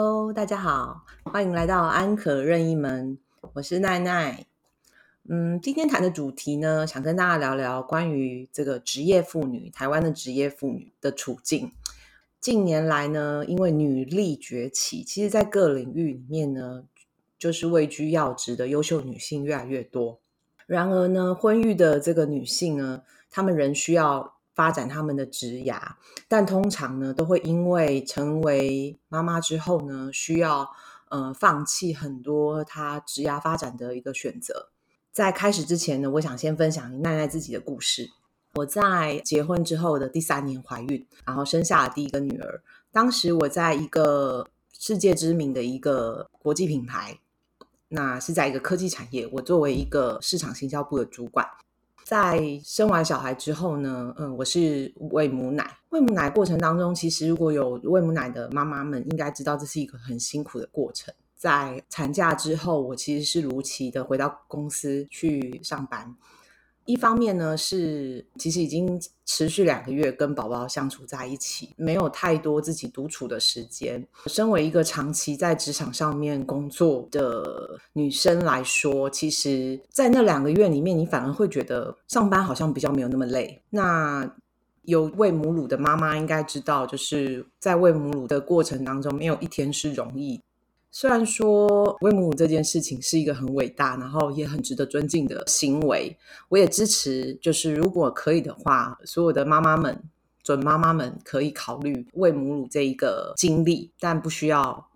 Hello，大家好，欢迎来到安可任意门，我是奈奈。嗯，今天谈的主题呢，想跟大家聊聊关于这个职业妇女，台湾的职业妇女的处境。近年来呢，因为女力崛起，其实在各领域里面呢，就是位居要职的优秀女性越来越多。然而呢，婚育的这个女性呢，她们仍需要。发展他们的职涯，但通常呢，都会因为成为妈妈之后呢，需要呃放弃很多她职涯发展的一个选择。在开始之前呢，我想先分享奈奈自己的故事。我在结婚之后的第三年怀孕，然后生下了第一个女儿。当时我在一个世界知名的一个国际品牌，那是在一个科技产业，我作为一个市场行销部的主管。在生完小孩之后呢，嗯，我是喂母奶。喂母奶过程当中，其实如果有喂母奶的妈妈们，应该知道这是一个很辛苦的过程。在产假之后，我其实是如期的回到公司去上班。一方面呢，是其实已经持续两个月跟宝宝相处在一起，没有太多自己独处的时间。身为一个长期在职场上面工作的女生来说，其实，在那两个月里面，你反而会觉得上班好像比较没有那么累。那有喂母乳的妈妈应该知道，就是在喂母乳的过程当中，没有一天是容易。虽然说喂母乳这件事情是一个很伟大，然后也很值得尊敬的行为，我也支持。就是如果可以的话，所有的妈妈们、准妈妈们可以考虑喂母乳这一个经历，但不需要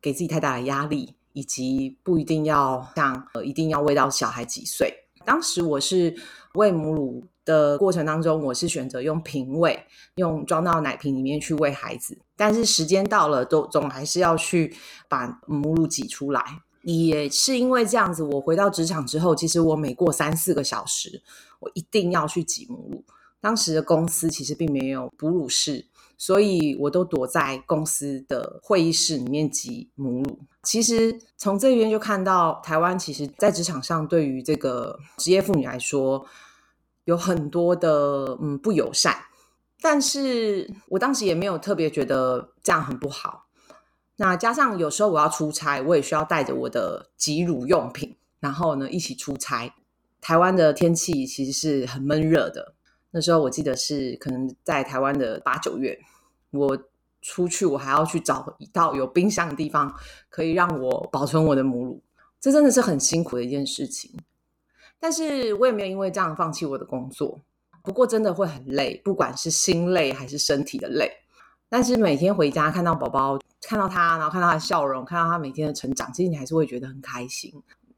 给自己太大的压力，以及不一定要像呃一定要喂到小孩几岁。当时我是喂母乳。的过程当中，我是选择用瓶喂，用装到奶瓶里面去喂孩子。但是时间到了，都总还是要去把母乳挤出来。也是因为这样子，我回到职场之后，其实我每过三四个小时，我一定要去挤母乳。当时的公司其实并没有哺乳室，所以我都躲在公司的会议室里面挤母乳。其实从这边就看到，台湾其实在职场上对于这个职业妇女来说。有很多的嗯不友善，但是我当时也没有特别觉得这样很不好。那加上有时候我要出差，我也需要带着我的挤乳用品，然后呢一起出差。台湾的天气其实是很闷热的，那时候我记得是可能在台湾的八九月，我出去我还要去找一道有冰箱的地方，可以让我保存我的母乳，这真的是很辛苦的一件事情。但是我也没有因为这样放弃我的工作，不过真的会很累，不管是心累还是身体的累。但是每天回家看到宝宝，看到他，然后看到他的笑容，看到他每天的成长，其实你还是会觉得很开心。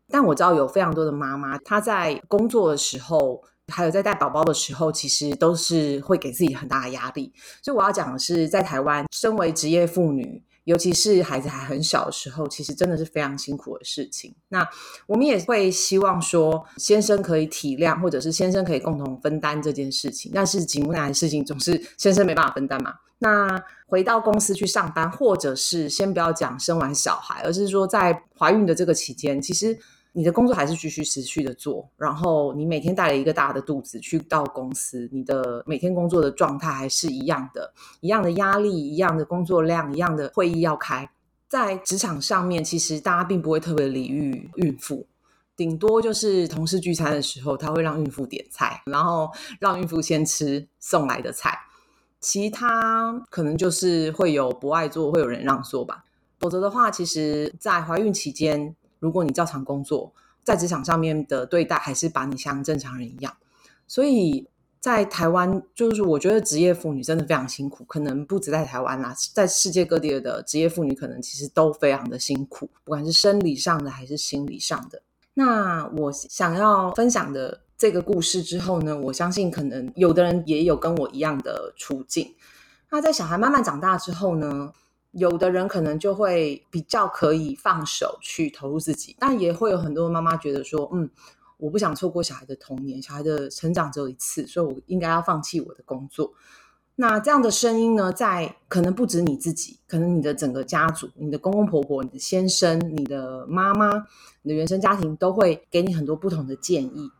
但我知道有非常多的妈妈，她在工作的时候，还有在带宝宝的时候，其实都是会给自己很大的压力。所以我要讲的是，在台湾，身为职业妇女。尤其是孩子还很小的时候，其实真的是非常辛苦的事情。那我们也会希望说，先生可以体谅，或者是先生可以共同分担这件事情。但是挤母奶的事情总是先生没办法分担嘛。那回到公司去上班，或者是先不要讲生完小孩，而是说在怀孕的这个期间，其实。你的工作还是继续持续的做，然后你每天带了一个大的肚子去到公司，你的每天工作的状态还是一样的，一样的压力，一样的工作量，一样的会议要开。在职场上面，其实大家并不会特别礼遇孕妇，顶多就是同事聚餐的时候，他会让孕妇点菜，然后让孕妇先吃送来的菜，其他可能就是会有不爱做，会有人让座吧。否则的话，其实在怀孕期间。如果你照常工作，在职场上面的对待还是把你像正常人一样，所以在台湾，就是我觉得职业妇女真的非常辛苦，可能不止在台湾啦，在世界各地的职业妇女可能其实都非常的辛苦，不管是生理上的还是心理上的。那我想要分享的这个故事之后呢，我相信可能有的人也有跟我一样的处境。那在小孩慢慢长大之后呢？有的人可能就会比较可以放手去投入自己，但也会有很多妈妈觉得说，嗯，我不想错过小孩的童年，小孩的成长只有一次，所以我应该要放弃我的工作。那这样的声音呢，在可能不止你自己，可能你的整个家族、你的公公婆婆、你的先生、你的妈妈、你的原生家庭都会给你很多不同的建议。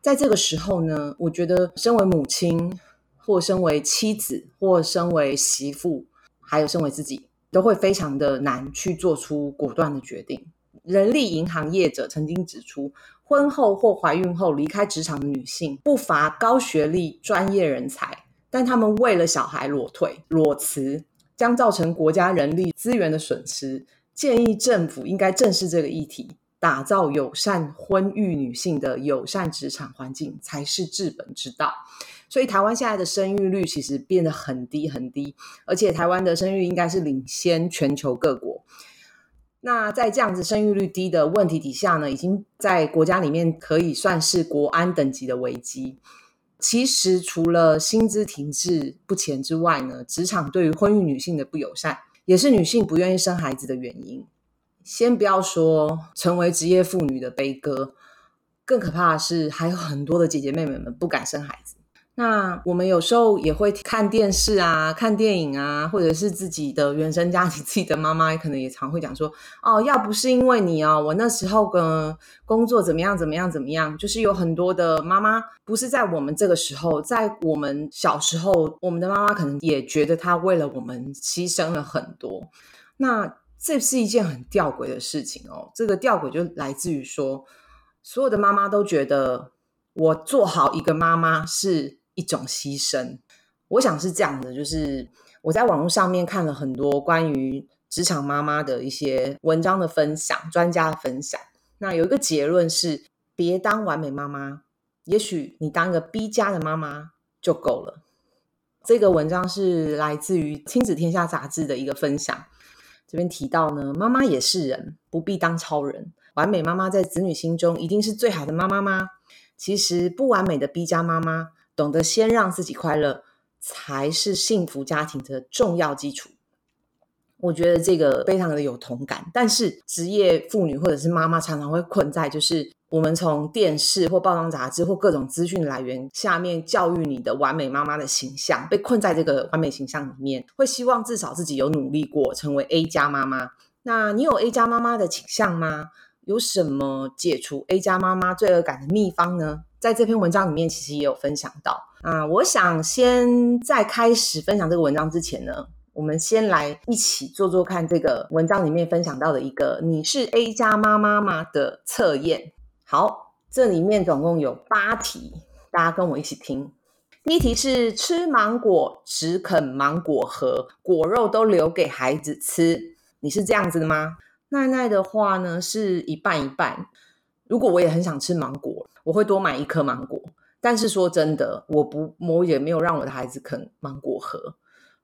在这个时候呢，我觉得身为母亲，或身为妻子，或身为媳妇，还有身为自己。都会非常的难去做出果断的决定。人力银行业者曾经指出，婚后或怀孕后离开职场的女性不乏高学历专业人才，但他们为了小孩裸退裸辞，将造成国家人力资源的损失。建议政府应该正视这个议题，打造友善婚育女性的友善职场环境，才是治本之道。所以，台湾现在的生育率其实变得很低很低，而且台湾的生育应该是领先全球各国。那在这样子生育率低的问题底下呢，已经在国家里面可以算是国安等级的危机。其实除了薪资停滞不前之外呢，职场对于婚育女性的不友善，也是女性不愿意生孩子的原因。先不要说成为职业妇女的悲歌，更可怕的是还有很多的姐姐妹妹们不敢生孩子。那我们有时候也会看电视啊、看电影啊，或者是自己的原生家庭，自己的妈妈可能也常会讲说：“哦，要不是因为你哦，我那时候跟工作怎么样怎么样怎么样。”就是有很多的妈妈不是在我们这个时候，在我们小时候，我们的妈妈可能也觉得她为了我们牺牲了很多。那这是一件很吊诡的事情哦。这个吊诡就来自于说，所有的妈妈都觉得我做好一个妈妈是。一种牺牲，我想是这样的，就是我在网络上面看了很多关于职场妈妈的一些文章的分享，专家的分享。那有一个结论是，别当完美妈妈，也许你当一个 B 加的妈妈就够了。这个文章是来自于《亲子天下》杂志的一个分享，这边提到呢，妈妈也是人，不必当超人。完美妈妈在子女心中一定是最好的妈妈吗？其实不完美的 B 加妈妈。懂得先让自己快乐，才是幸福家庭的重要基础。我觉得这个非常的有同感。但是职业妇女或者是妈妈常常会困在，就是我们从电视或报章杂志或各种资讯来源下面教育你的完美妈妈的形象，被困在这个完美形象里面，会希望至少自己有努力过，成为 A 加妈妈。那你有 A 加妈妈的倾向吗？有什么解除 A 加妈妈罪恶感的秘方呢？在这篇文章里面，其实也有分享到啊。我想先在开始分享这个文章之前呢，我们先来一起做做看这个文章里面分享到的一个“你是 A 加妈妈吗”的测验。好，这里面总共有八题，大家跟我一起听。第一题是吃芒果只啃芒果核，果肉都留给孩子吃，你是这样子的吗？奈奈的话呢，是一半一半。如果我也很想吃芒果。我会多买一颗芒果，但是说真的，我不，我也没有让我的孩子啃芒果核，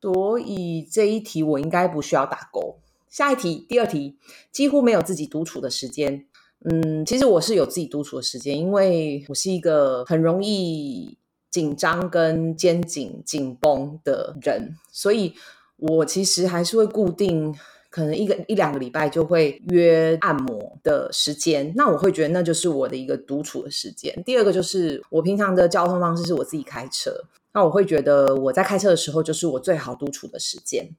所以这一题我应该不需要打勾。下一题，第二题，几乎没有自己独处的时间。嗯，其实我是有自己独处的时间，因为我是一个很容易紧张跟肩颈紧绷的人，所以我其实还是会固定。可能一个一两个礼拜就会约按摩的时间，那我会觉得那就是我的一个独处的时间。第二个就是我平常的交通方式是我自己开车，那我会觉得我在开车的时候就是我最好独处的时间，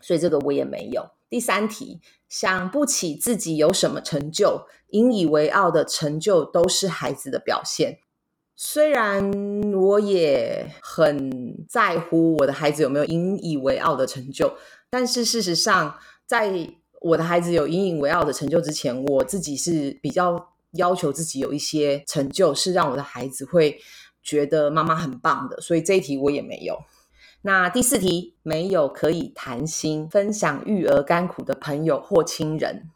所以这个我也没有。第三题，想不起自己有什么成就，引以为傲的成就都是孩子的表现。虽然我也很在乎我的孩子有没有引以为傲的成就，但是事实上。在我的孩子有引以为傲的成就之前，我自己是比较要求自己有一些成就，是让我的孩子会觉得妈妈很棒的。所以这一题我也没有。那第四题，没有可以谈心、分享育儿甘苦的朋友或亲人。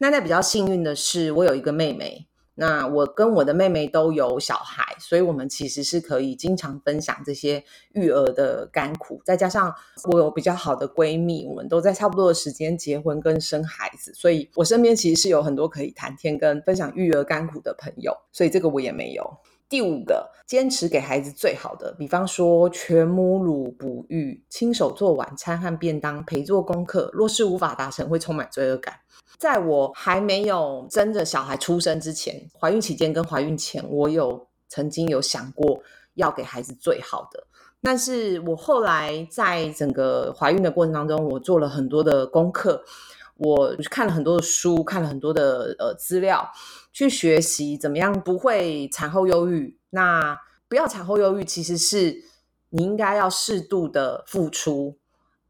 那在比较幸运的是，我有一个妹妹。那我跟我的妹妹都有小孩，所以我们其实是可以经常分享这些育儿的甘苦。再加上我有比较好的闺蜜，我们都在差不多的时间结婚跟生孩子，所以我身边其实是有很多可以谈天跟分享育儿甘苦的朋友。所以这个我也没有。第五个，坚持给孩子最好的，比方说全母乳哺育、亲手做晚餐和便当、陪做功课。若是无法达成，会充满罪恶感。在我还没有真的小孩出生之前，怀孕期间跟怀孕前，我有曾经有想过要给孩子最好的。但是我后来在整个怀孕的过程当中，我做了很多的功课，我看了很多的书，看了很多的呃资料，去学习怎么样不会产后忧郁。那不要产后忧郁，其实是你应该要适度的付出。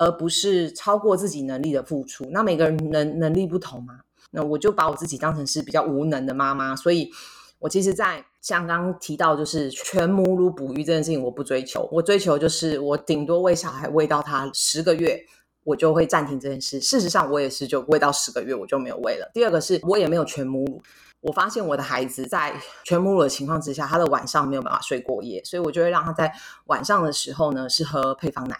而不是超过自己能力的付出。那每个人能能力不同嘛，那我就把我自己当成是比较无能的妈妈，所以我其实，在像刚刚提到，就是全母乳哺育这件事情，我不追求，我追求就是我顶多喂小孩喂到他十个月，我就会暂停这件事。事实上，我也是就喂到十个月，我就没有喂了。第二个是我也没有全母乳。我发现我的孩子在全母乳的情况之下，他的晚上没有办法睡过夜，所以我就会让他在晚上的时候呢是喝配方奶，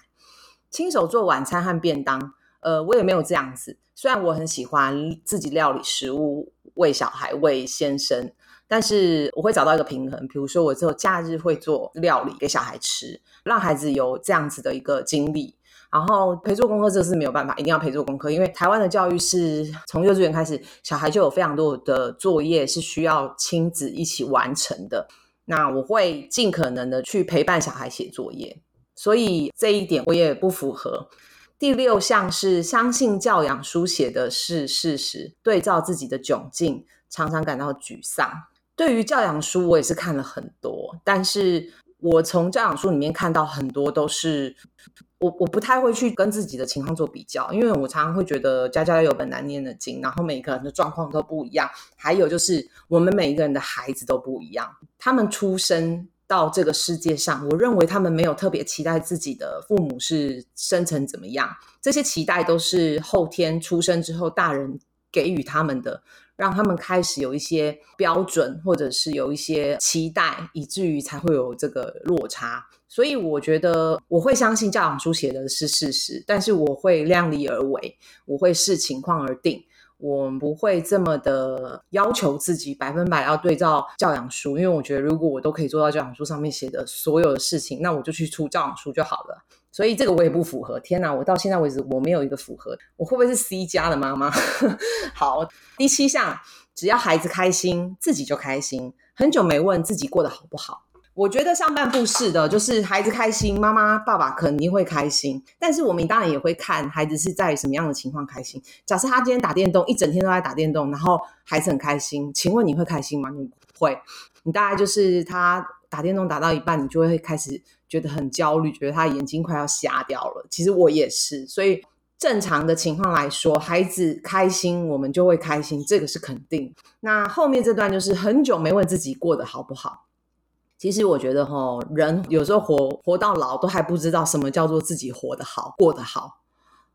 亲手做晚餐和便当。呃，我也没有这样子。虽然我很喜欢自己料理食物喂小孩喂先生，但是我会找到一个平衡。比如说，我只有假日会做料理给小孩吃，让孩子有这样子的一个经历。然后陪做功课这是没有办法，一定要陪做功课，因为台湾的教育是从幼稚园开始，小孩就有非常多的作业是需要亲子一起完成的。那我会尽可能的去陪伴小孩写作业，所以这一点我也不符合。第六项是相信教养书写的是事实，对照自己的窘境，常常感到沮丧。对于教养书，我也是看了很多，但是我从教养书里面看到很多都是。我我不太会去跟自己的情况做比较，因为我常常会觉得家家有本难念的经，然后每个人的状况都不一样。还有就是我们每一个人的孩子都不一样，他们出生到这个世界上，我认为他们没有特别期待自己的父母是生成怎么样，这些期待都是后天出生之后大人给予他们的。让他们开始有一些标准，或者是有一些期待，以至于才会有这个落差。所以我觉得我会相信教养书写的是事实，但是我会量力而为，我会视情况而定，我不会这么的要求自己百分百要对照教养书，因为我觉得如果我都可以做到教养书上面写的所有的事情，那我就去出教养书就好了。所以这个我也不符合。天哪，我到现在为止我没有一个符合。我会不会是 C 家的妈妈？好，第七项，只要孩子开心，自己就开心。很久没问自己过得好不好。我觉得上半部是的，就是孩子开心，妈妈爸爸肯定会开心。但是我们当然也会看孩子是在什么样的情况开心。假设他今天打电动，一整天都在打电动，然后孩子很开心，请问你会开心吗？你不会？你大概就是他打电动打到一半，你就会开始。觉得很焦虑，觉得他眼睛快要瞎掉了。其实我也是，所以正常的情况来说，孩子开心，我们就会开心，这个是肯定。那后面这段就是很久没问自己过得好不好。其实我觉得哈，人有时候活活到老，都还不知道什么叫做自己活得好，过得好。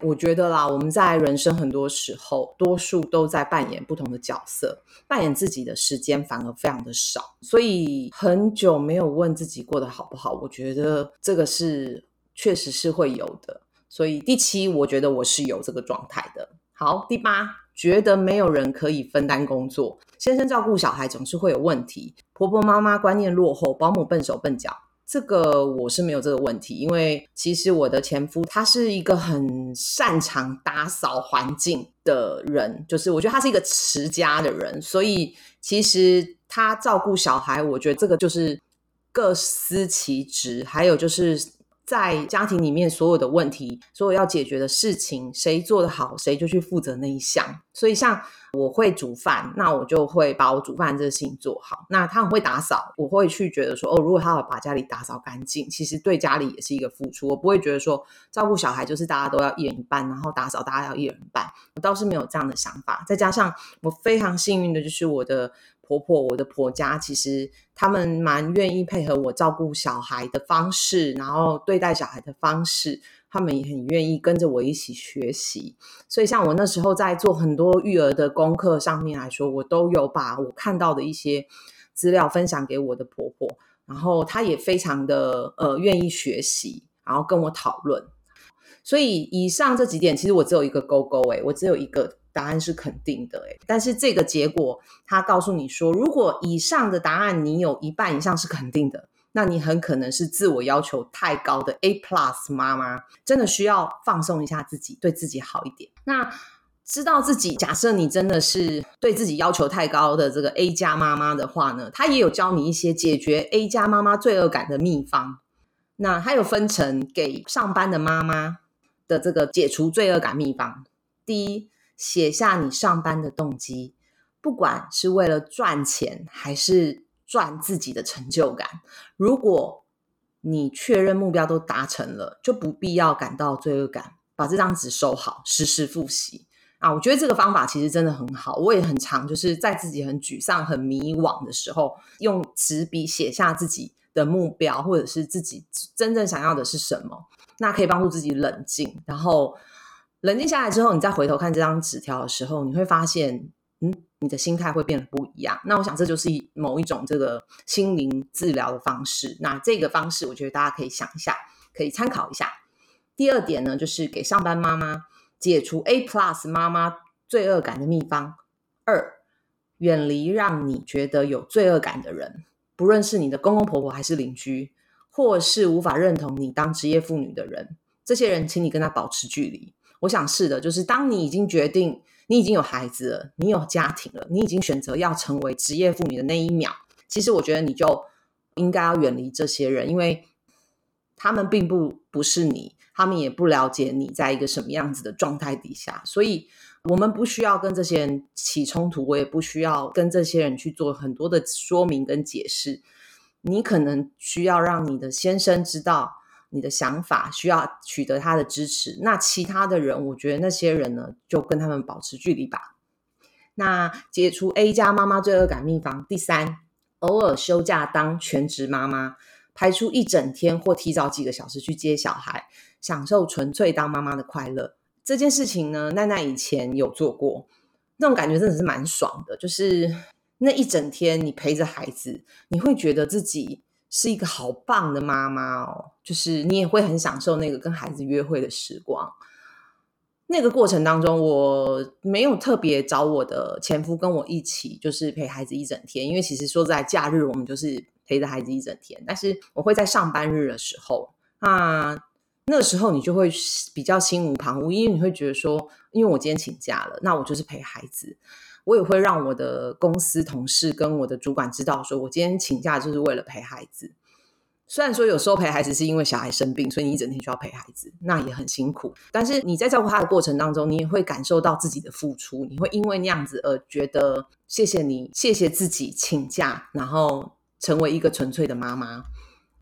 我觉得啦，我们在人生很多时候，多数都在扮演不同的角色，扮演自己的时间反而非常的少，所以很久没有问自己过得好不好。我觉得这个是确实是会有的。所以第七，我觉得我是有这个状态的。好，第八，觉得没有人可以分担工作，先生照顾小孩总是会有问题，婆婆妈妈观念落后，保姆笨手笨脚。这个我是没有这个问题，因为其实我的前夫他是一个很擅长打扫环境的人，就是我觉得他是一个持家的人，所以其实他照顾小孩，我觉得这个就是各司其职。还有就是在家庭里面所有的问题，所有要解决的事情，谁做得好，谁就去负责那一项。所以像。我会煮饭，那我就会把我煮饭这个事情做好。那他很会打扫，我会去觉得说，哦，如果他要把家里打扫干净，其实对家里也是一个付出。我不会觉得说照顾小孩就是大家都要一人一半，然后打扫大家要一人一半。我倒是没有这样的想法。再加上我非常幸运的就是我的婆婆，我的婆家其实他们蛮愿意配合我照顾小孩的方式，然后对待小孩的方式。他们也很愿意跟着我一起学习，所以像我那时候在做很多育儿的功课上面来说，我都有把我看到的一些资料分享给我的婆婆，然后她也非常的呃愿意学习，然后跟我讨论。所以以上这几点，其实我只有一个勾勾，诶，我只有一个答案是肯定的，诶，但是这个结果，他告诉你说，如果以上的答案你有一半以上是肯定的。那你很可能是自我要求太高的 A plus 妈妈，真的需要放松一下自己，对自己好一点。那知道自己，假设你真的是对自己要求太高的这个 A 加妈妈的话呢，他也有教你一些解决 A 加妈妈罪恶感的秘方。那他有分成给上班的妈妈的这个解除罪恶感秘方。第一，写下你上班的动机，不管是为了赚钱还是。赚自己的成就感。如果你确认目标都达成了，就不必要感到罪恶感。把这张纸收好，时时复习啊。我觉得这个方法其实真的很好，我也很常就是在自己很沮丧、很迷惘的时候，用纸笔写下自己的目标，或者是自己真正想要的是什么，那可以帮助自己冷静，然后。冷静下来之后，你再回头看这张纸条的时候，你会发现，嗯，你的心态会变得不一样。那我想这就是某一种这个心灵治疗的方式。那这个方式，我觉得大家可以想一下，可以参考一下。第二点呢，就是给上班妈妈解除 A Plus 妈妈罪恶感的秘方：二，远离让你觉得有罪恶感的人，不论是你的公公婆婆还是邻居，或是无法认同你当职业妇女的人，这些人，请你跟他保持距离。我想是的，就是当你已经决定，你已经有孩子了，你有家庭了，你已经选择要成为职业妇女的那一秒，其实我觉得你就应该要远离这些人，因为他们并不不是你，他们也不了解你在一个什么样子的状态底下，所以我们不需要跟这些人起冲突，我也不需要跟这些人去做很多的说明跟解释，你可能需要让你的先生知道。你的想法需要取得他的支持，那其他的人，我觉得那些人呢，就跟他们保持距离吧。那解除 A 加妈妈罪恶感秘方第三，偶尔休假当全职妈妈，排出一整天或提早几个小时去接小孩，享受纯粹当妈妈的快乐。这件事情呢，奈奈以前有做过，那种感觉真的是蛮爽的，就是那一整天你陪着孩子，你会觉得自己。是一个好棒的妈妈哦，就是你也会很享受那个跟孩子约会的时光。那个过程当中，我没有特别找我的前夫跟我一起，就是陪孩子一整天。因为其实说在假日，我们就是陪着孩子一整天。但是我会在上班日的时候，那那时候你就会比较心无旁骛，因为你会觉得说，因为我今天请假了，那我就是陪孩子。我也会让我的公司同事跟我的主管知道，说我今天请假就是为了陪孩子。虽然说有时候陪孩子是因为小孩生病，所以你一整天就要陪孩子，那也很辛苦。但是你在照顾他的过程当中，你也会感受到自己的付出，你会因为那样子而觉得谢谢你，谢谢自己请假，然后成为一个纯粹的妈妈。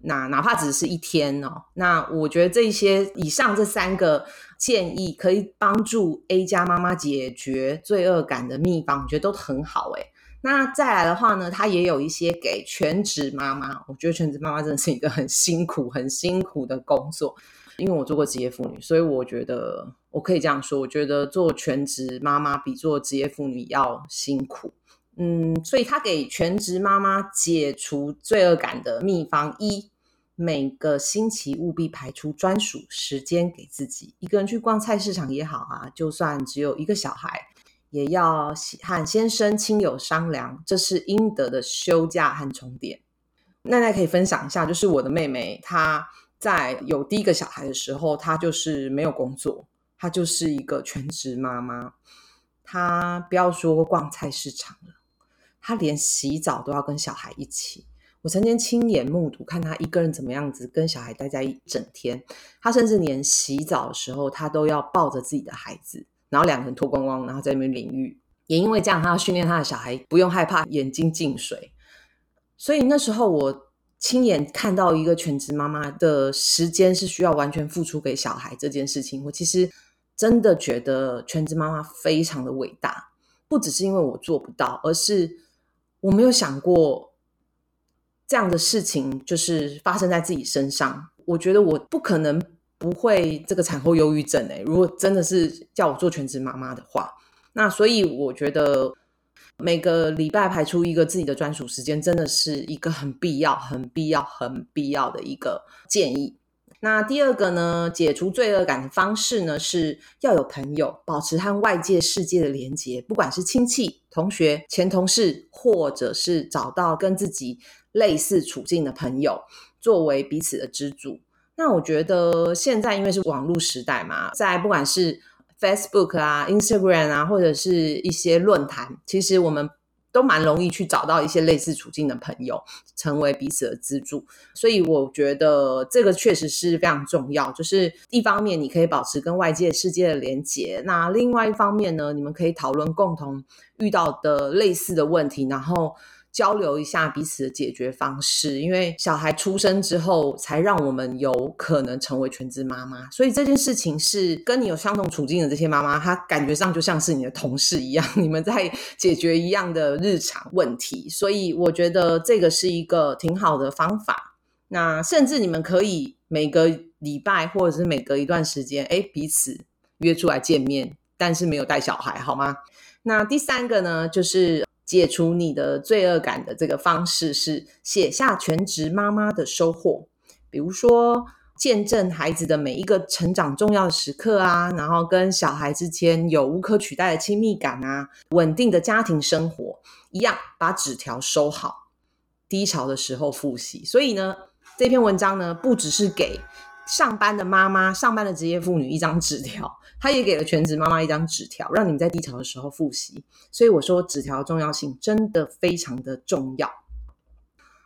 那哪怕只是一天哦，那我觉得这些以上这三个建议可以帮助 A 加妈妈解决罪恶感的秘方，我觉得都很好诶那再来的话呢，它也有一些给全职妈妈，我觉得全职妈妈真的是一个很辛苦、很辛苦的工作，因为我做过职业妇女，所以我觉得我可以这样说，我觉得做全职妈妈比做职业妇女要辛苦。嗯，所以他给全职妈妈解除罪恶感的秘方一。每个星期务必排出专属时间给自己，一个人去逛菜市场也好啊，就算只有一个小孩，也要和先生亲友商量，这是应得的休假和充电。奈奈可以分享一下，就是我的妹妹，她在有第一个小孩的时候，她就是没有工作，她就是一个全职妈妈。她不要说逛菜市场了，她连洗澡都要跟小孩一起。我曾经亲眼目睹，看他一个人怎么样子跟小孩待在一整天。他甚至连洗澡的时候，他都要抱着自己的孩子，然后两个人脱光光，然后在那边淋浴。也因为这样，他要训练他的小孩不用害怕眼睛进水。所以那时候，我亲眼看到一个全职妈妈的时间是需要完全付出给小孩这件事情。我其实真的觉得全职妈妈非常的伟大，不只是因为我做不到，而是我没有想过。这样的事情就是发生在自己身上，我觉得我不可能不会这个产后忧郁症诶。如果真的是叫我做全职妈妈的话，那所以我觉得每个礼拜排出一个自己的专属时间，真的是一个很必要、很必要、很必要的一个建议。那第二个呢，解除罪恶感的方式呢，是要有朋友，保持和外界世界的连接，不管是亲戚、同学、前同事，或者是找到跟自己。类似处境的朋友作为彼此的支柱，那我觉得现在因为是网络时代嘛，在不管是 Facebook 啊、Instagram 啊，或者是一些论坛，其实我们都蛮容易去找到一些类似处境的朋友，成为彼此的支柱。所以我觉得这个确实是非常重要。就是一方面你可以保持跟外界世界的连接，那另外一方面呢，你们可以讨论共同遇到的类似的问题，然后。交流一下彼此的解决方式，因为小孩出生之后，才让我们有可能成为全职妈妈，所以这件事情是跟你有相同处境的这些妈妈，她感觉上就像是你的同事一样，你们在解决一样的日常问题，所以我觉得这个是一个挺好的方法。那甚至你们可以每个礼拜或者是每隔一段时间，哎，彼此约出来见面，但是没有带小孩，好吗？那第三个呢，就是。解除你的罪恶感的这个方式是写下全职妈妈的收获，比如说见证孩子的每一个成长重要的时刻啊，然后跟小孩之间有无可取代的亲密感啊，稳定的家庭生活一样，把纸条收好，低潮的时候复习。所以呢，这篇文章呢，不只是给。上班的妈妈，上班的职业妇女，一张纸条，他也给了全职妈妈一张纸条，让你们在低潮的时候复习。所以我说，纸条重要性真的非常的重要。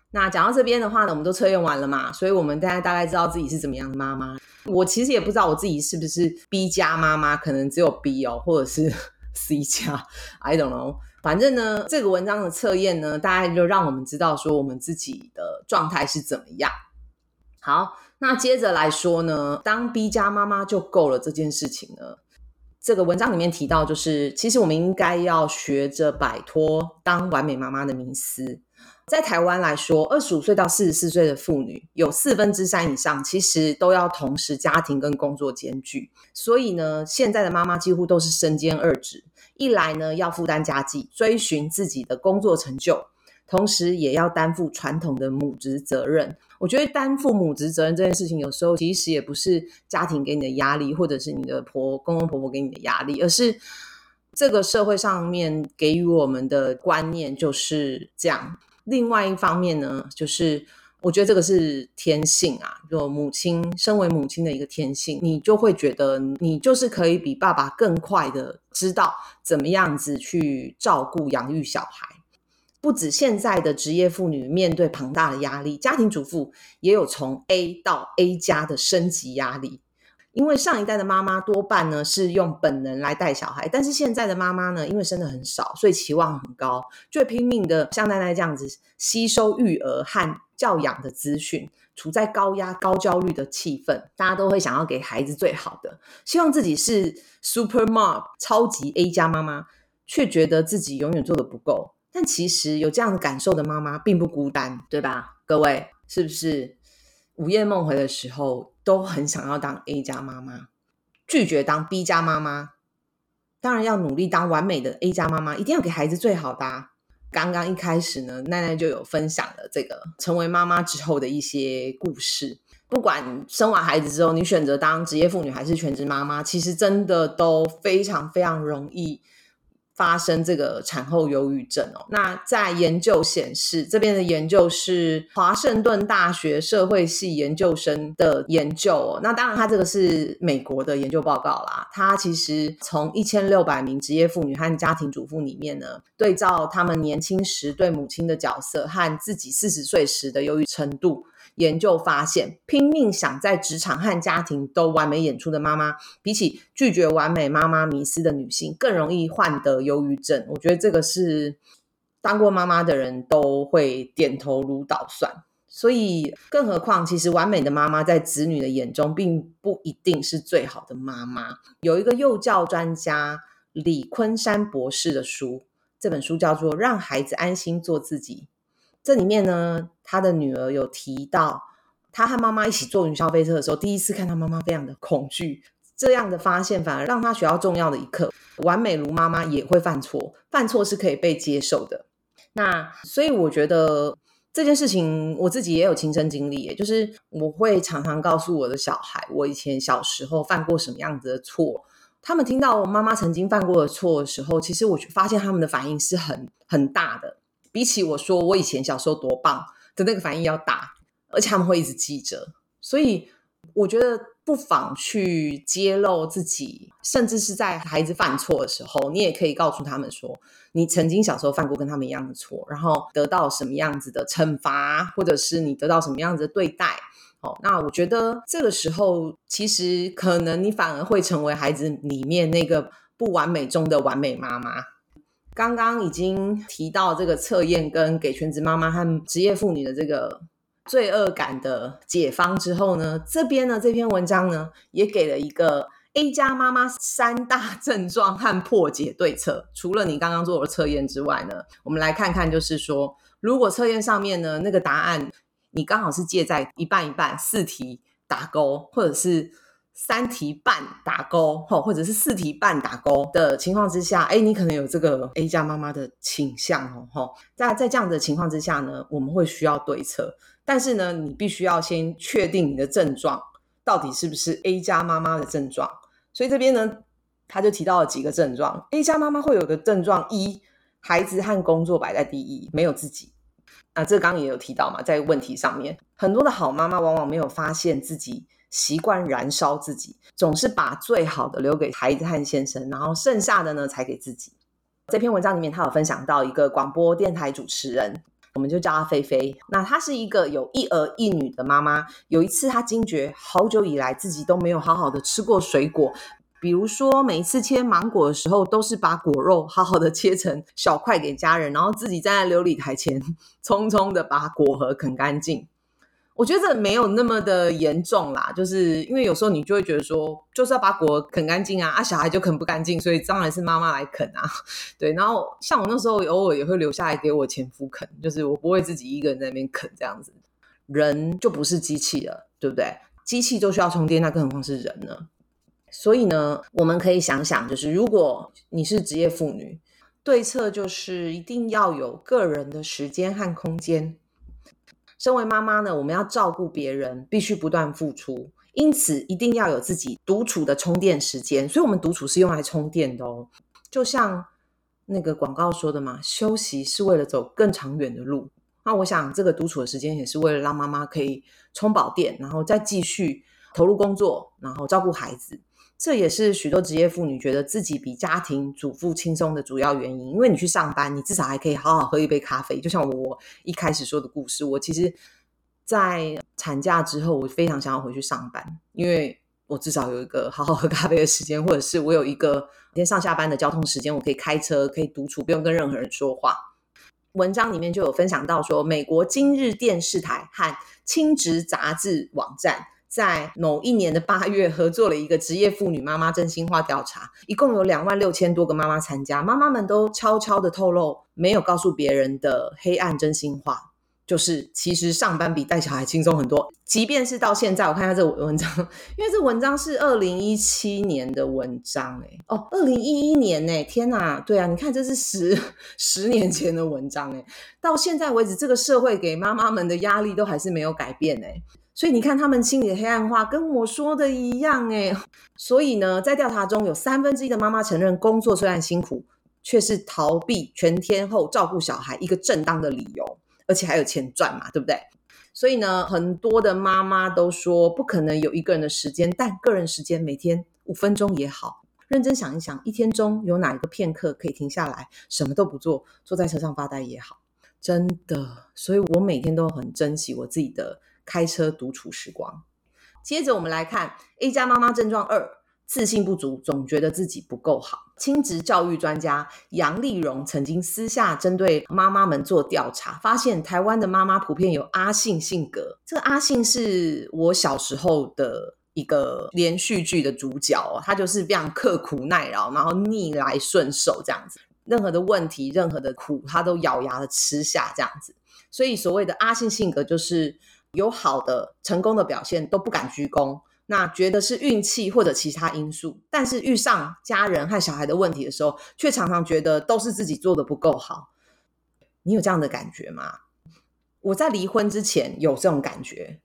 那讲到这边的话呢，我们都测验完了嘛，所以我们大家大概知道自己是怎么样的妈妈。我其实也不知道我自己是不是 B 加妈妈，可能只有 B 哦，或者是 C 加，I don't know。反正呢，这个文章的测验呢，大概就让我们知道说我们自己的状态是怎么样。好。那接着来说呢，当 B 加妈妈就够了这件事情呢？这个文章里面提到，就是其实我们应该要学着摆脱当完美妈妈的迷思。在台湾来说，二十五岁到四十四岁的妇女有四分之三以上，其实都要同时家庭跟工作兼具。所以呢，现在的妈妈几乎都是身兼二职，一来呢要负担家计，追寻自己的工作成就。同时也要担负传统的母职责任。我觉得担负母职责任这件事情，有时候其实也不是家庭给你的压力，或者是你的婆公公婆婆给你的压力，而是这个社会上面给予我们的观念就是这样。另外一方面呢，就是我觉得这个是天性啊，就母亲身为母亲的一个天性，你就会觉得你就是可以比爸爸更快的知道怎么样子去照顾养育小孩。不止现在的职业妇女面对庞大的压力，家庭主妇也有从 A 到 A 加的升级压力。因为上一代的妈妈多半呢是用本能来带小孩，但是现在的妈妈呢，因为生的很少，所以期望很高，就会拼命的像奶奶这样子吸收育儿和教养的资讯，处在高压、高焦虑的气氛，大家都会想要给孩子最好的，希望自己是 Super Mom 超级 A 加妈妈，却觉得自己永远做的不够。但其实有这样感受的妈妈并不孤单，对吧？各位是不是午夜梦回的时候都很想要当 A 加妈妈，拒绝当 B 加妈妈？当然要努力当完美的 A 加妈妈，一定要给孩子最好的。刚刚一开始呢，奈奈就有分享了这个成为妈妈之后的一些故事。不管生完孩子之后，你选择当职业妇女还是全职妈妈，其实真的都非常非常容易。发生这个产后忧郁症哦，那在研究显示，这边的研究是华盛顿大学社会系研究生的研究哦。那当然，他这个是美国的研究报告啦。他其实从一千六百名职业妇女和家庭主妇里面呢，对照他们年轻时对母亲的角色和自己四十岁时的忧郁程度。研究发现，拼命想在职场和家庭都完美演出的妈妈，比起拒绝完美妈妈迷思的女性，更容易患得忧郁症。我觉得这个是当过妈妈的人都会点头如捣蒜。所以，更何况，其实完美的妈妈在子女的眼中，并不一定是最好的妈妈。有一个幼教专家李昆山博士的书，这本书叫做《让孩子安心做自己》。这里面呢，他的女儿有提到，他和妈妈一起坐云霄飞车的时候，第一次看到妈妈非常的恐惧。这样的发现反而让他学到重要的一课：完美如妈妈也会犯错，犯错是可以被接受的。那所以我觉得这件事情我自己也有亲身经历，就是我会常常告诉我的小孩，我以前小时候犯过什么样子的错。他们听到妈妈曾经犯过的错的时候，其实我发现他们的反应是很很大的。比起我说我以前小时候多棒的那个反应要大，而且他们会一直记着，所以我觉得不妨去揭露自己，甚至是在孩子犯错的时候，你也可以告诉他们说，你曾经小时候犯过跟他们一样的错，然后得到什么样子的惩罚，或者是你得到什么样子的对待。哦，那我觉得这个时候，其实可能你反而会成为孩子里面那个不完美中的完美妈妈。刚刚已经提到这个测验跟给全职妈妈和职业妇女的这个罪恶感的解方之后呢，这边呢这篇文章呢也给了一个 A 加妈妈三大症状和破解对策。除了你刚刚做的测验之外呢，我们来看看，就是说，如果测验上面呢那个答案你刚好是介在一半一半，四题打勾，或者是。三题半打勾，吼，或者是四题半打勾的情况之下，哎，你可能有这个 A 加妈妈的倾向，哦，吼，在在这样的情况之下呢，我们会需要对策，但是呢，你必须要先确定你的症状到底是不是 A 加妈妈的症状。所以这边呢，他就提到了几个症状，A 加妈妈会有的症状：一，孩子和工作摆在第一，没有自己。啊，这刚刚也有提到嘛，在问题上面，很多的好妈妈往往没有发现自己。习惯燃烧自己，总是把最好的留给孩子和先生，然后剩下的呢才给自己。这篇文章里面，他有分享到一个广播电台主持人，我们就叫他菲菲。那她是一个有一儿一女的妈妈。有一次，她惊觉好久以来自己都没有好好的吃过水果，比如说每一次切芒果的时候，都是把果肉好好的切成小块给家人，然后自己站在琉璃台前，匆匆的把果核啃干净。我觉得没有那么的严重啦，就是因为有时候你就会觉得说，就是要把果啃干净啊，啊小孩就啃不干净，所以当然是妈妈来啃啊，对。然后像我那时候偶尔也会留下来给我前夫啃，就是我不会自己一个人在那边啃这样子。人就不是机器了，对不对？机器都需要充电，那更何况是人呢？所以呢，我们可以想想，就是如果你是职业妇女，对策就是一定要有个人的时间和空间。身为妈妈呢，我们要照顾别人，必须不断付出，因此一定要有自己独处的充电时间。所以，我们独处是用来充电的哦。就像那个广告说的嘛，休息是为了走更长远的路。那我想，这个独处的时间也是为了让妈妈可以充饱电，然后再继续投入工作，然后照顾孩子。这也是许多职业妇女觉得自己比家庭主妇轻松的主要原因，因为你去上班，你至少还可以好好喝一杯咖啡。就像我一开始说的故事，我其实，在产假之后，我非常想要回去上班，因为我至少有一个好好喝咖啡的时间，或者是我有一个每天上下班的交通时间，我可以开车，可以独处，不用跟任何人说话。文章里面就有分享到说，美国今日电视台和亲职杂志网站。在某一年的八月，合作了一个职业妇女妈妈真心话调查，一共有两万六千多个妈妈参加。妈妈们都悄悄的透露，没有告诉别人的黑暗真心话，就是其实上班比带小孩轻松很多。即便是到现在，我看一下这文章，因为这文章是二零一七年的文章，哎，哦，二零一一年呢？天哪，对啊，你看这是十十年前的文章，哎，到现在为止，这个社会给妈妈们的压力都还是没有改变，哎。所以你看，他们心里的黑暗话跟我说的一样哎。所以呢，在调查中有三分之一的妈妈承认，工作虽然辛苦，却是逃避全天候照顾小孩一个正当的理由，而且还有钱赚嘛，对不对？所以呢，很多的妈妈都说，不可能有一个人的时间，但个人时间每天五分钟也好，认真想一想，一天中有哪一个片刻可以停下来，什么都不做，坐在车上发呆也好，真的。所以我每天都很珍惜我自己的。开车独处时光。接着我们来看 A 加妈妈症状二：自信不足，总觉得自己不够好。亲职教育专家杨丽荣曾经私下针对妈妈们做调查，发现台湾的妈妈普遍有阿信性格。这个阿信是我小时候的一个连续剧的主角哦，他就是非常刻苦耐劳，然后逆来顺受这样子，任何的问题、任何的苦，他都咬牙的吃下这样子。所以所谓的阿信性格就是。有好的成功的表现都不敢鞠躬，那觉得是运气或者其他因素。但是遇上家人和小孩的问题的时候，却常常觉得都是自己做的不够好。你有这样的感觉吗？我在离婚之前有这种感觉，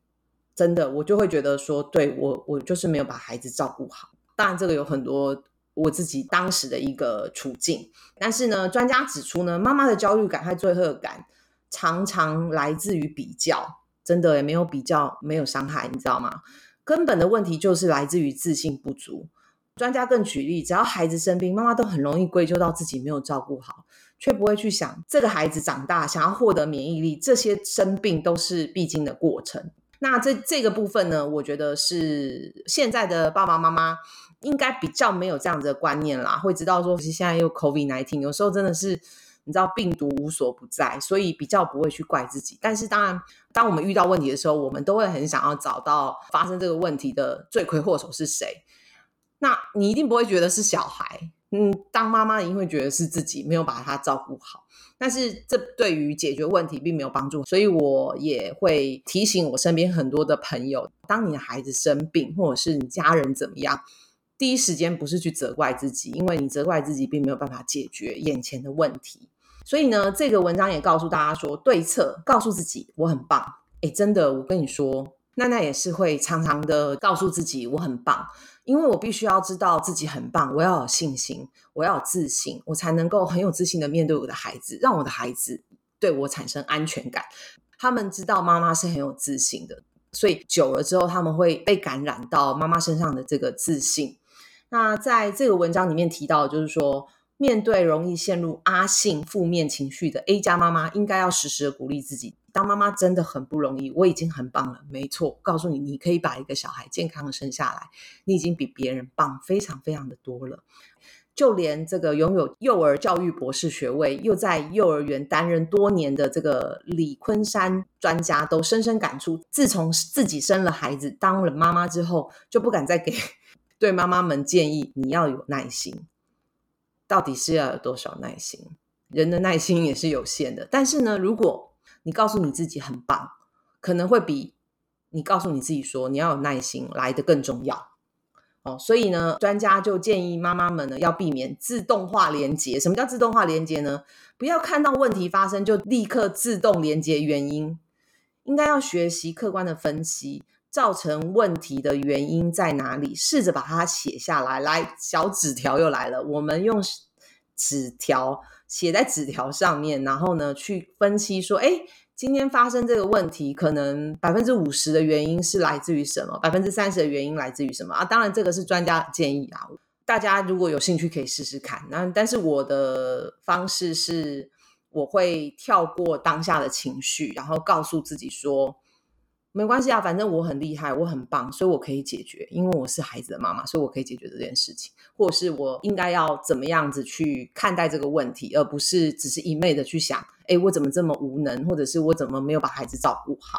真的，我就会觉得说，对我，我就是没有把孩子照顾好。当然，这个有很多我自己当时的一个处境。但是呢，专家指出呢，妈妈的焦虑感和罪恶感常常来自于比较。真的也没有比较，没有伤害，你知道吗？根本的问题就是来自于自信不足。专家更举例，只要孩子生病，妈妈都很容易归咎到自己没有照顾好，却不会去想这个孩子长大想要获得免疫力，这些生病都是必经的过程。那这这个部分呢，我觉得是现在的爸爸妈妈应该比较没有这样子的观念啦，会知道说，其实现在又 COVID nineteen，有时候真的是你知道病毒无所不在，所以比较不会去怪自己。但是当然，当我们遇到问题的时候，我们都会很想要找到发生这个问题的罪魁祸首是谁。那你一定不会觉得是小孩，嗯，当妈妈一定会觉得是自己没有把他照顾好。但是这对于解决问题并没有帮助，所以我也会提醒我身边很多的朋友：，当你的孩子生病，或者是你家人怎么样，第一时间不是去责怪自己，因为你责怪自己并没有办法解决眼前的问题。所以呢，这个文章也告诉大家说，对策告诉自己我很棒。哎，真的，我跟你说，娜娜也是会常常的告诉自己我很棒。因为我必须要知道自己很棒，我要有信心，我要有自信，我才能够很有自信的面对我的孩子，让我的孩子对我产生安全感。他们知道妈妈是很有自信的，所以久了之后，他们会被感染到妈妈身上的这个自信。那在这个文章里面提到，就是说。面对容易陷入阿性负面情绪的 A 加妈妈，应该要时时的鼓励自己。当妈妈真的很不容易，我已经很棒了。没错，告诉你，你可以把一个小孩健康的生下来，你已经比别人棒非常非常的多了。就连这个拥有幼儿教育博士学位，又在幼儿园担任多年的这个李昆山专家，都深深感触：自从自己生了孩子，当了妈妈之后，就不敢再给 对妈妈们建议，你要有耐心。到底是要有多少耐心？人的耐心也是有限的。但是呢，如果你告诉你自己很棒，可能会比你告诉你自己说你要有耐心来的更重要哦。所以呢，专家就建议妈妈们呢要避免自动化连接。什么叫自动化连接呢？不要看到问题发生就立刻自动连接原因，应该要学习客观的分析。造成问题的原因在哪里？试着把它写下来。来，小纸条又来了。我们用纸条写在纸条上面，然后呢，去分析说：哎，今天发生这个问题，可能百分之五十的原因是来自于什么？百分之三十的原因来自于什么？啊，当然这个是专家建议啊。大家如果有兴趣，可以试试看。那但是我的方式是，我会跳过当下的情绪，然后告诉自己说。没关系啊，反正我很厉害，我很棒，所以我可以解决。因为我是孩子的妈妈，所以我可以解决这件事情，或者是我应该要怎么样子去看待这个问题，而不是只是一昧的去想，哎，我怎么这么无能，或者是我怎么没有把孩子照顾好。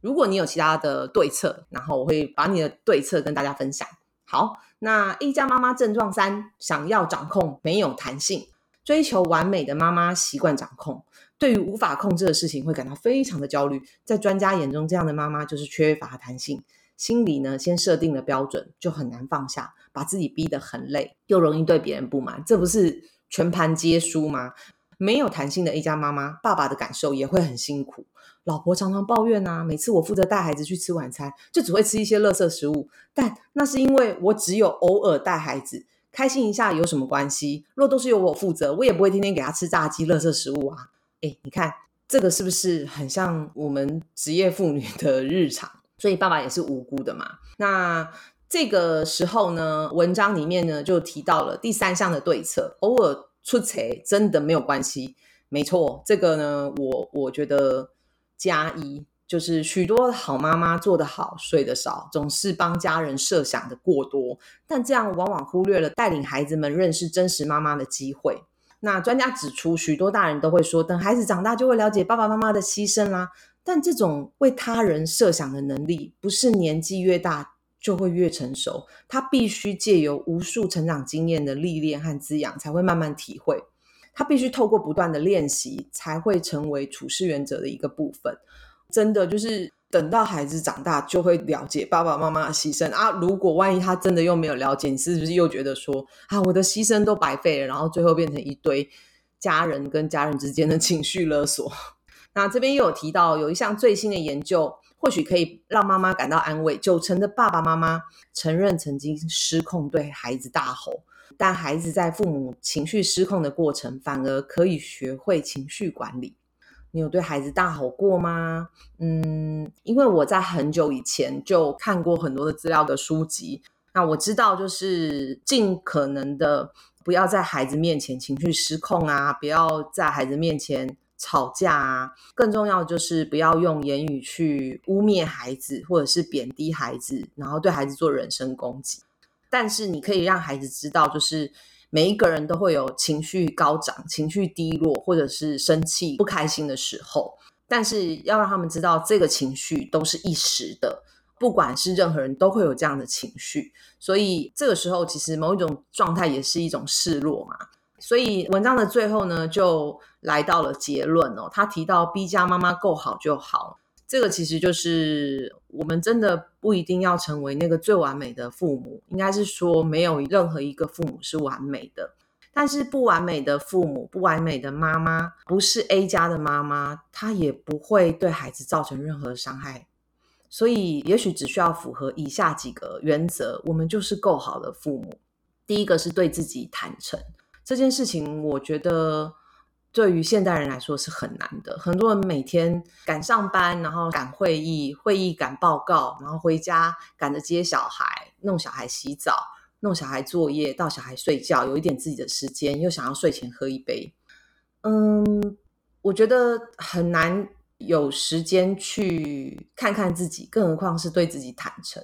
如果你有其他的对策，然后我会把你的对策跟大家分享。好，那一家妈妈症状三：想要掌控，没有弹性，追求完美的妈妈习惯掌控。对于无法控制的事情，会感到非常的焦虑。在专家眼中，这样的妈妈就是缺乏弹性，心里呢先设定了标准，就很难放下，把自己逼得很累，又容易对别人不满。这不是全盘皆输吗？没有弹性的一家妈妈，爸爸的感受也会很辛苦。老婆常常抱怨啊，每次我负责带孩子去吃晚餐，就只会吃一些垃圾食物。但那是因为我只有偶尔带孩子，开心一下有什么关系？若都是由我负责，我也不会天天给他吃炸鸡、垃圾食物啊。你看这个是不是很像我们职业妇女的日常？所以爸爸也是无辜的嘛。那这个时候呢，文章里面呢就提到了第三项的对策：偶尔出错真的没有关系。没错，这个呢，我我觉得加一就是许多好妈妈做得好，睡得少，总是帮家人设想的过多，但这样往往忽略了带领孩子们认识真实妈妈的机会。那专家指出，许多大人都会说，等孩子长大就会了解爸爸妈妈的牺牲啦。但这种为他人设想的能力，不是年纪越大就会越成熟，他必须借由无数成长经验的历练和滋养，才会慢慢体会。他必须透过不断的练习，才会成为处事原则的一个部分。真的就是。等到孩子长大，就会了解爸爸妈妈的牺牲啊！如果万一他真的又没有了解，你是不是又觉得说啊，我的牺牲都白费了？然后最后变成一堆家人跟家人之间的情绪勒索。那这边又有提到，有一项最新的研究，或许可以让妈妈感到安慰：九成的爸爸妈妈承认曾经失控对孩子大吼，但孩子在父母情绪失控的过程，反而可以学会情绪管理。你有对孩子大吼过吗？嗯，因为我在很久以前就看过很多的资料的书籍，那我知道就是尽可能的不要在孩子面前情绪失控啊，不要在孩子面前吵架啊。更重要就是不要用言语去污蔑孩子，或者是贬低孩子，然后对孩子做人身攻击。但是你可以让孩子知道，就是每一个人都会有情绪高涨、情绪低落，或者是生气、不开心的时候。但是要让他们知道，这个情绪都是一时的，不管是任何人都会有这样的情绪。所以这个时候，其实某一种状态也是一种示弱嘛。所以文章的最后呢，就来到了结论哦。他提到 B 家妈妈够好就好，这个其实就是我们真的不一定要成为那个最完美的父母，应该是说没有任何一个父母是完美的。但是不完美的父母，不完美的妈妈，不是 A 家的妈妈，她也不会对孩子造成任何伤害。所以，也许只需要符合以下几个原则，我们就是够好的父母。第一个是对自己坦诚，这件事情我觉得对于现代人来说是很难的。很多人每天赶上班，然后赶会议，会议赶报告，然后回家赶着接小孩，弄小孩洗澡。弄小孩作业到小孩睡觉，有一点自己的时间，又想要睡前喝一杯，嗯，我觉得很难有时间去看看自己，更何况是对自己坦诚，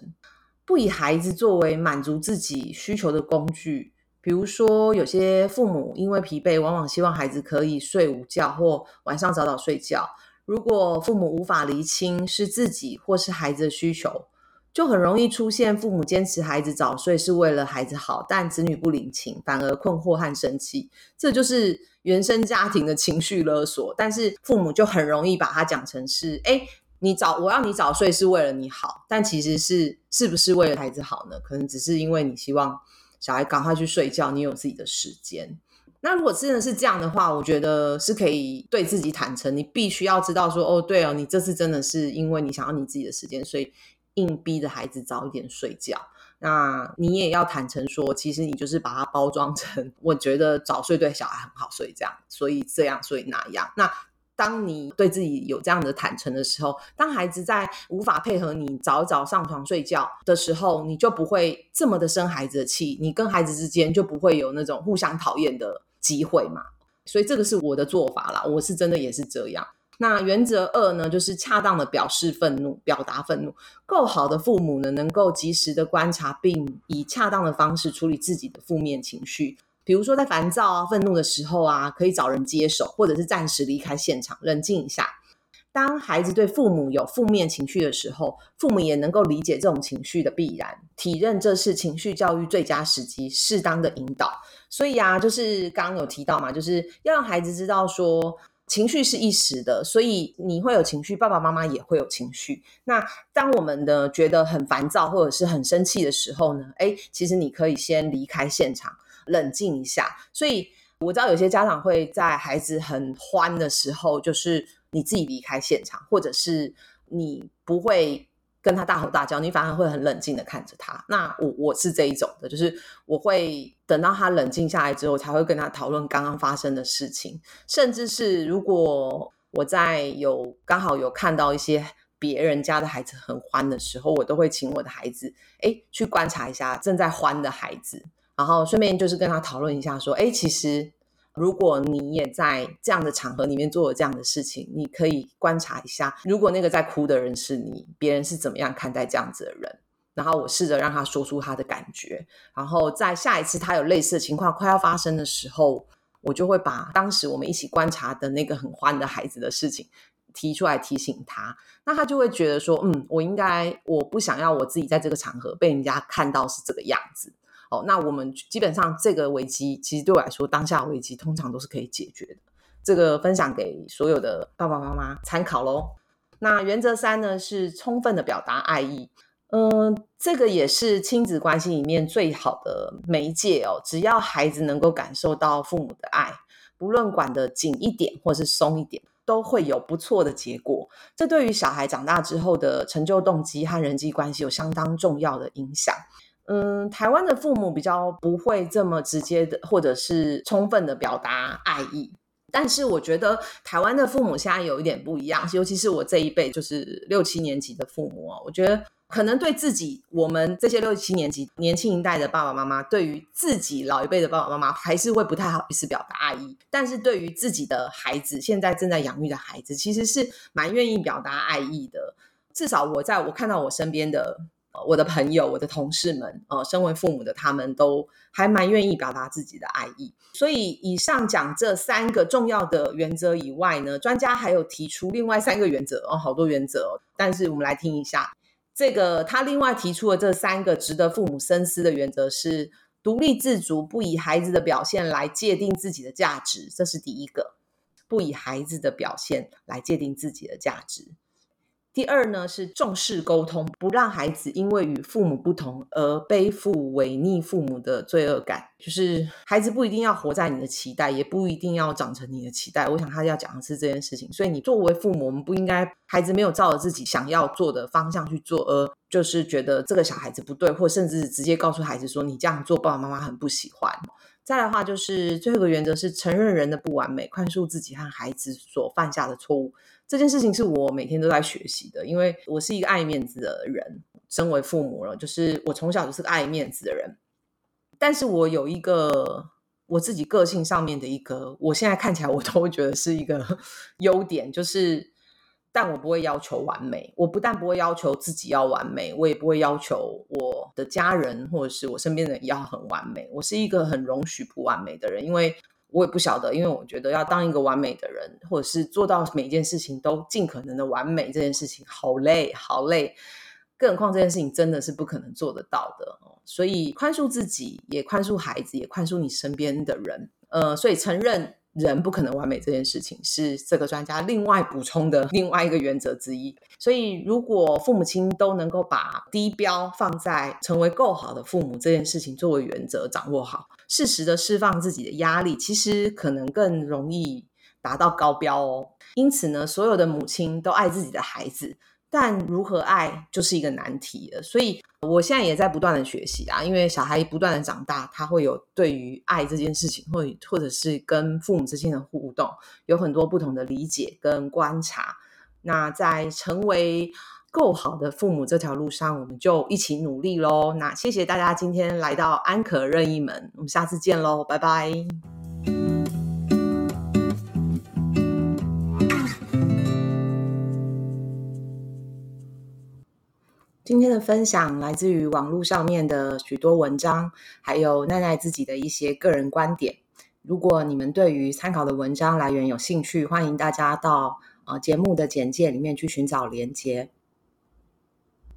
不以孩子作为满足自己需求的工具。比如说，有些父母因为疲惫，往往希望孩子可以睡午觉或晚上早早睡觉。如果父母无法厘清是自己或是孩子的需求，就很容易出现父母坚持孩子早睡是为了孩子好，但子女不领情，反而困惑和生气。这就是原生家庭的情绪勒索。但是父母就很容易把它讲成是：哎，你早我要你早睡是为了你好，但其实是是不是为了孩子好呢？可能只是因为你希望小孩赶快去睡觉，你有自己的时间。那如果真的是这样的话，我觉得是可以对自己坦诚。你必须要知道说：哦，对哦，你这次真的是因为你想要你自己的时间，所以。硬逼着孩子早一点睡觉，那你也要坦诚说，其实你就是把它包装成，我觉得早睡对小孩很好，所以这样，所以这样，所以那样。那当你对自己有这样的坦诚的时候，当孩子在无法配合你早早上床睡觉的时候，你就不会这么的生孩子的气，你跟孩子之间就不会有那种互相讨厌的机会嘛。所以这个是我的做法啦，我是真的也是这样。那原则二呢，就是恰当的表示愤怒，表达愤怒。够好的父母呢，能够及时的观察，并以恰当的方式处理自己的负面情绪。比如说，在烦躁啊、愤怒的时候啊，可以找人接手，或者是暂时离开现场，冷静一下。当孩子对父母有负面情绪的时候，父母也能够理解这种情绪的必然，体认这是情绪教育最佳时机，适当的引导。所以啊，就是刚刚有提到嘛，就是要让孩子知道说。情绪是一时的，所以你会有情绪，爸爸妈妈也会有情绪。那当我们的觉得很烦躁或者是很生气的时候呢？哎，其实你可以先离开现场，冷静一下。所以我知道有些家长会在孩子很欢的时候，就是你自己离开现场，或者是你不会。跟他大吼大叫，你反而会很冷静的看着他。那我我是这一种的，就是我会等到他冷静下来之后，才会跟他讨论刚刚发生的事情。甚至是如果我在有刚好有看到一些别人家的孩子很欢的时候，我都会请我的孩子，哎，去观察一下正在欢的孩子，然后顺便就是跟他讨论一下，说，哎，其实。如果你也在这样的场合里面做了这样的事情，你可以观察一下，如果那个在哭的人是你，别人是怎么样看待这样子的人？然后我试着让他说出他的感觉，然后在下一次他有类似的情况快要发生的时候，我就会把当时我们一起观察的那个很欢的孩子的事情提出来提醒他，那他就会觉得说，嗯，我应该我不想要我自己在这个场合被人家看到是这个样子。哦，那我们基本上这个危机，其实对我来说，当下危机通常都是可以解决的。这个分享给所有的爸爸妈妈参考喽。那原则三呢，是充分的表达爱意。嗯，这个也是亲子关系里面最好的媒介哦。只要孩子能够感受到父母的爱，不论管得紧一点或是松一点，都会有不错的结果。这对于小孩长大之后的成就动机和人际关系有相当重要的影响。嗯，台湾的父母比较不会这么直接的，或者是充分的表达爱意。但是我觉得台湾的父母现在有一点不一样，尤其是我这一辈，就是六七年级的父母啊，我觉得可能对自己，我们这些六七年级年轻一代的爸爸妈妈，对于自己老一辈的爸爸妈妈，还是会不太好意思表达爱意。但是对于自己的孩子，现在正在养育的孩子，其实是蛮愿意表达爱意的。至少我在我看到我身边的。我的朋友、我的同事们，呃，身为父母的他们都还蛮愿意表达自己的爱意。所以，以上讲这三个重要的原则以外呢，专家还有提出另外三个原则哦，好多原则。但是我们来听一下，这个他另外提出的这三个值得父母深思的原则是：独立自主，不以孩子的表现来界定自己的价值，这是第一个；不以孩子的表现来界定自己的价值。第二呢，是重视沟通，不让孩子因为与父母不同而背负违逆父母的罪恶感。就是孩子不一定要活在你的期待，也不一定要长成你的期待。我想他要讲的是这件事情。所以你作为父母，我们不应该孩子没有照着自己想要做的方向去做，而就是觉得这个小孩子不对，或甚至直接告诉孩子说你这样做爸爸妈妈很不喜欢。再来的话，就是最后一个原则是承认人的不完美，宽恕自己和孩子所犯下的错误。这件事情是我每天都在学习的，因为我是一个爱面子的人。身为父母了，就是我从小就是个爱面子的人。但是我有一个我自己个性上面的一个，我现在看起来我都会觉得是一个 优点，就是，但我不会要求完美。我不但不会要求自己要完美，我也不会要求我的家人或者是我身边的人要很完美。我是一个很容许不完美的人，因为。我也不晓得，因为我觉得要当一个完美的人，或者是做到每一件事情都尽可能的完美，这件事情好累，好累。更何况这件事情真的是不可能做得到的哦。所以宽恕自己，也宽恕孩子，也宽恕你身边的人。呃，所以承认人不可能完美这件事情，是这个专家另外补充的另外一个原则之一。所以，如果父母亲都能够把低标放在成为够好的父母这件事情作为原则，掌握好。适时的释放自己的压力，其实可能更容易达到高标哦。因此呢，所有的母亲都爱自己的孩子，但如何爱就是一个难题了。所以，我现在也在不断的学习啊，因为小孩不断的长大，他会有对于爱这件事情，或或者是跟父母之间的互动，有很多不同的理解跟观察。那在成为够好的父母这条路上，我们就一起努力喽。那谢谢大家今天来到安可任意门，我们下次见喽，拜拜。今天的分享来自于网络上面的许多文章，还有奈奈自己的一些个人观点。如果你们对于参考的文章来源有兴趣，欢迎大家到呃节目的简介里面去寻找连接。